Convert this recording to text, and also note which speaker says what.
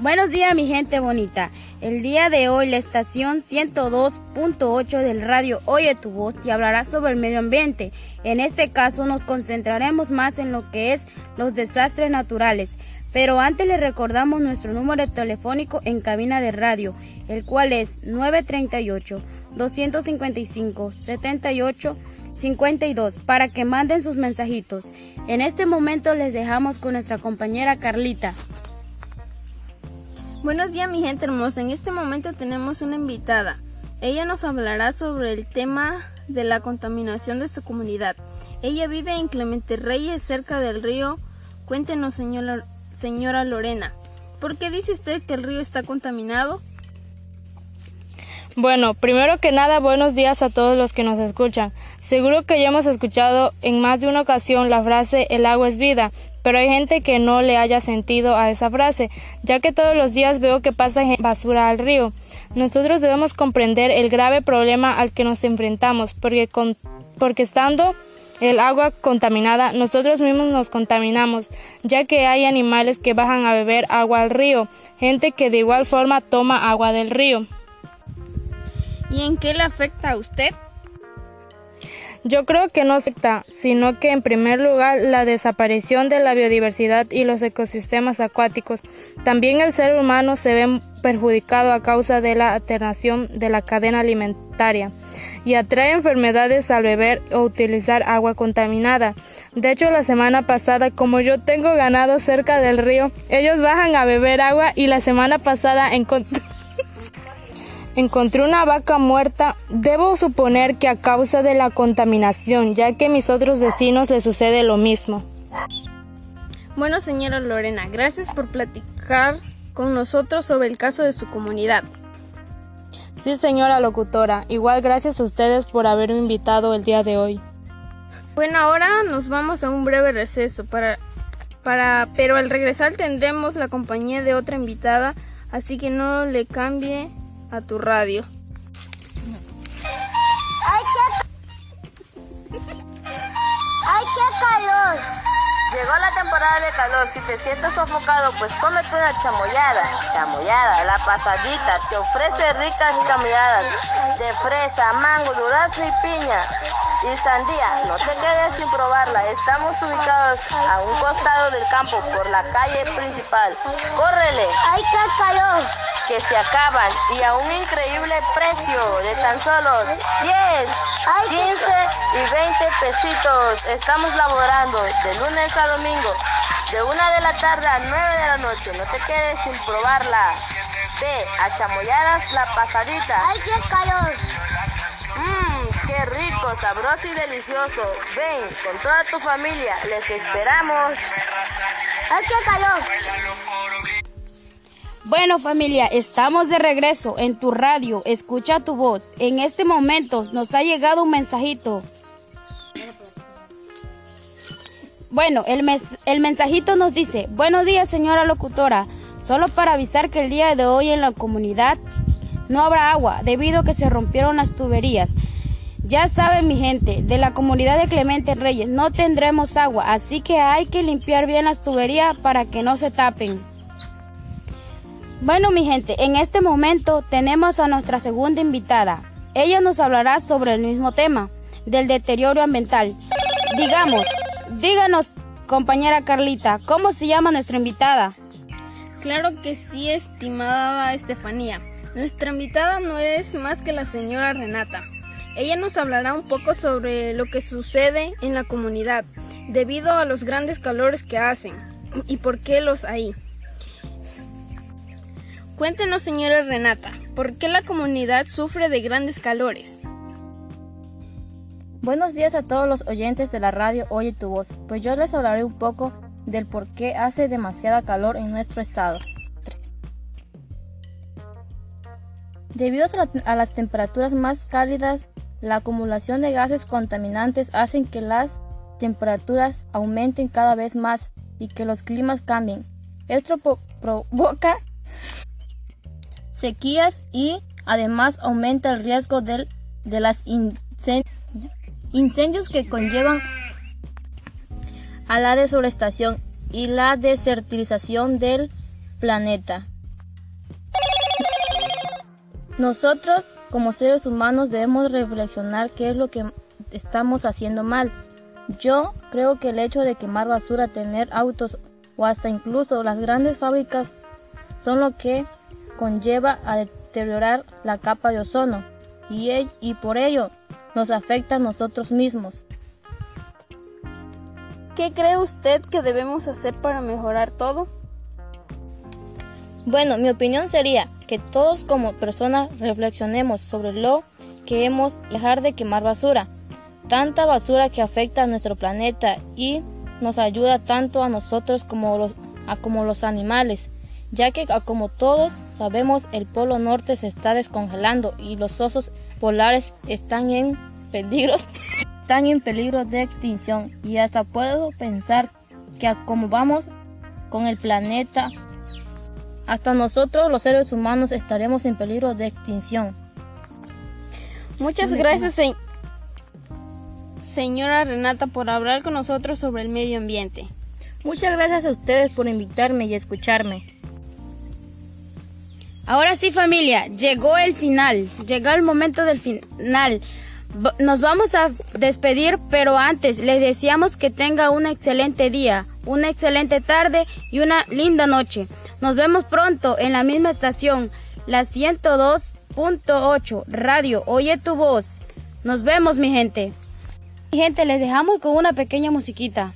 Speaker 1: Buenos días mi gente bonita. El día de hoy la estación 102.8 del radio Oye tu voz te hablará sobre el medio ambiente. En este caso nos concentraremos más en lo que es los desastres naturales. Pero antes le recordamos nuestro número telefónico en cabina de radio, el cual es 938 255 78 52 para que manden sus mensajitos. En este momento les dejamos con nuestra compañera Carlita.
Speaker 2: Buenos días mi gente hermosa, en este momento tenemos una invitada. Ella nos hablará sobre el tema de la contaminación de su comunidad. Ella vive en Clemente Reyes, cerca del río. Cuéntenos, señora, señora Lorena, ¿por qué dice usted que el río está contaminado?
Speaker 3: Bueno, primero que nada, buenos días a todos los que nos escuchan. Seguro que ya hemos escuchado en más de una ocasión la frase el agua es vida, pero hay gente que no le haya sentido a esa frase, ya que todos los días veo que pasa basura al río. Nosotros debemos comprender el grave problema al que nos enfrentamos, porque, porque estando el agua contaminada, nosotros mismos nos contaminamos, ya que hay animales que bajan a beber agua al río, gente que de igual forma toma agua del río.
Speaker 2: ¿Y en qué le afecta a usted?
Speaker 3: Yo creo que no afecta, sino que en primer lugar la desaparición de la biodiversidad y los ecosistemas acuáticos. También el ser humano se ve perjudicado a causa de la alternación de la cadena alimentaria y atrae enfermedades al beber o utilizar agua contaminada. De hecho, la semana pasada, como yo tengo ganado cerca del río, ellos bajan a beber agua y la semana pasada encontré Encontré una vaca muerta. Debo suponer que a causa de la contaminación, ya que a mis otros vecinos les sucede lo mismo.
Speaker 2: Bueno, señora Lorena, gracias por platicar con nosotros sobre el caso de su comunidad.
Speaker 3: Sí, señora locutora, igual gracias a ustedes por haberme invitado el día de hoy.
Speaker 2: Bueno, ahora nos vamos a un breve receso para para pero al regresar tendremos la compañía de otra invitada, así que no le cambie a tu radio.
Speaker 4: ¡Ay, qué, ¡Ay, qué calor!
Speaker 5: Llegó la temporada de calor, si te sientes sofocado, pues cómete una chamoyada. Chamoyada, la pasadita, te ofrece ricas chamoyadas de fresa, mango, durazno y piña. Y sandía, no te quedes sin probarla. Estamos ubicados a un costado del campo por la calle principal. ¡Córrele!
Speaker 4: ¡Ay, qué calor!
Speaker 5: Que se acaban y a un increíble precio de tan solo 10, 15 y 20 pesitos. Estamos laborando de lunes a domingo, de una de la tarde a 9 de la noche. No te quedes sin probarla. Ve a Chamoyadas la pasadita.
Speaker 4: ¡Ay, qué calor!
Speaker 5: Mmm, qué rico, sabroso y delicioso. Ven con toda tu familia, les esperamos.
Speaker 4: ¡Ay, qué calor!
Speaker 1: Bueno familia, estamos de regreso en tu radio, escucha tu voz. En este momento nos ha llegado un mensajito. Bueno, el, el mensajito nos dice, buenos días señora locutora, solo para avisar que el día de hoy en la comunidad no habrá agua debido a que se rompieron las tuberías. Ya saben mi gente, de la comunidad de Clemente Reyes no tendremos agua, así que hay que limpiar bien las tuberías para que no se tapen. Bueno, mi gente, en este momento tenemos a nuestra segunda invitada. Ella nos hablará sobre el mismo tema, del deterioro ambiental. Digamos, díganos, compañera Carlita, ¿cómo se llama nuestra invitada?
Speaker 2: Claro que sí, estimada Estefanía. Nuestra invitada no es más que la señora Renata. Ella nos hablará un poco sobre lo que sucede en la comunidad debido a los grandes calores que hacen y por qué los hay. Cuéntenos, señora Renata, ¿por qué la comunidad sufre de grandes calores?
Speaker 6: Buenos días a todos los oyentes de la radio Oye tu voz, pues yo les hablaré un poco del por qué hace demasiada calor en nuestro estado. Debido a las temperaturas más cálidas, la acumulación de gases contaminantes hacen que las temperaturas aumenten cada vez más y que los climas cambien. Esto provoca sequías y además aumenta el riesgo de, de las incendios que conllevan a la deforestación y la desertización del planeta. Nosotros, como seres humanos, debemos reflexionar qué es lo que estamos haciendo mal. Yo creo que el hecho de quemar basura, tener autos o hasta incluso las grandes fábricas son lo que conlleva a deteriorar la capa de ozono y, y por ello nos afecta a nosotros mismos.
Speaker 2: ¿Qué cree usted que debemos hacer para mejorar todo?
Speaker 6: Bueno, mi opinión sería que todos como personas reflexionemos sobre lo que hemos dejar de quemar basura. Tanta basura que afecta a nuestro planeta y nos ayuda tanto a nosotros como, los, a como los animales, ya que como todos sabemos el polo norte se está descongelando y los osos polares están en peligro, están en peligro de extinción y hasta puedo pensar que como vamos con el planeta hasta nosotros los seres humanos estaremos en peligro de extinción.
Speaker 2: Muchas gracias, señora Renata, por hablar con nosotros sobre el medio ambiente.
Speaker 6: Muchas gracias a ustedes por invitarme y escucharme.
Speaker 1: Ahora sí familia, llegó el final, llegó el momento del final. Nos vamos a despedir, pero antes les deseamos que tenga un excelente día, una excelente tarde y una linda noche. Nos vemos pronto en la misma estación, la 102.8 Radio Oye tu voz. Nos vemos, mi gente. Mi gente, les dejamos con una pequeña musiquita.